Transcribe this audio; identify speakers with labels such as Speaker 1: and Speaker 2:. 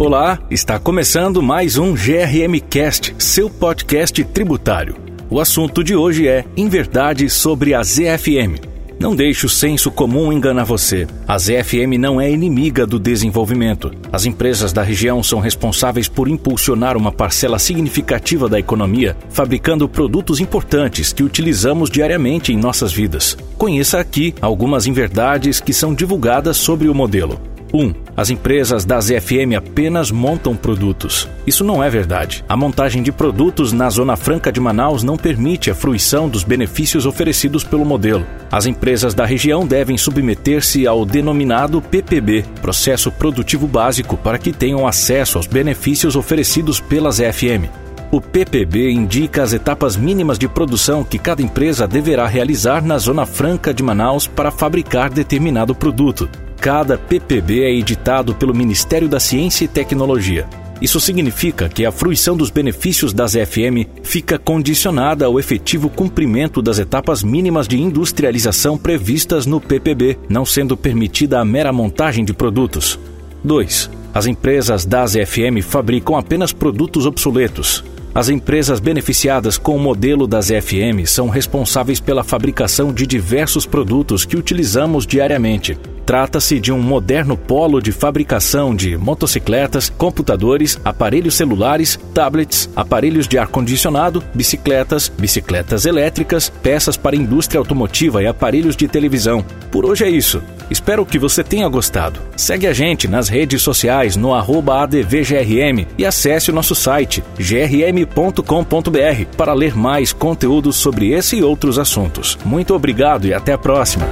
Speaker 1: Olá, está começando mais um GRM Cast, seu podcast tributário. O assunto de hoje é Em Verdade sobre a ZFM. Não deixe o senso comum enganar você. A ZFM não é inimiga do desenvolvimento. As empresas da região são responsáveis por impulsionar uma parcela significativa da economia, fabricando produtos importantes que utilizamos diariamente em nossas vidas. Conheça aqui algumas inverdades que são divulgadas sobre o modelo. 1. As empresas da ZFM apenas montam produtos. Isso não é verdade. A montagem de produtos na Zona Franca de Manaus não permite a fruição dos benefícios oferecidos pelo modelo. As empresas da região devem submeter-se ao denominado PPB, Processo Produtivo Básico, para que tenham acesso aos benefícios oferecidos pela ZFM. O PPB indica as etapas mínimas de produção que cada empresa deverá realizar na Zona Franca de Manaus para fabricar determinado produto. Cada PPB é editado pelo Ministério da Ciência e Tecnologia. Isso significa que a fruição dos benefícios das FM fica condicionada ao efetivo cumprimento das etapas mínimas de industrialização previstas no PPB, não sendo permitida a mera montagem de produtos. 2. As empresas das FM fabricam apenas produtos obsoletos. As empresas beneficiadas com o modelo das FM são responsáveis pela fabricação de diversos produtos que utilizamos diariamente. Trata-se de um moderno polo de fabricação de motocicletas, computadores, aparelhos celulares, tablets, aparelhos de ar-condicionado, bicicletas, bicicletas elétricas, peças para indústria automotiva e aparelhos de televisão. Por hoje é isso. Espero que você tenha gostado. Segue a gente nas redes sociais no ADVGRM e acesse o nosso site grm.com.br para ler mais conteúdos sobre esse e outros assuntos. Muito obrigado e até a próxima.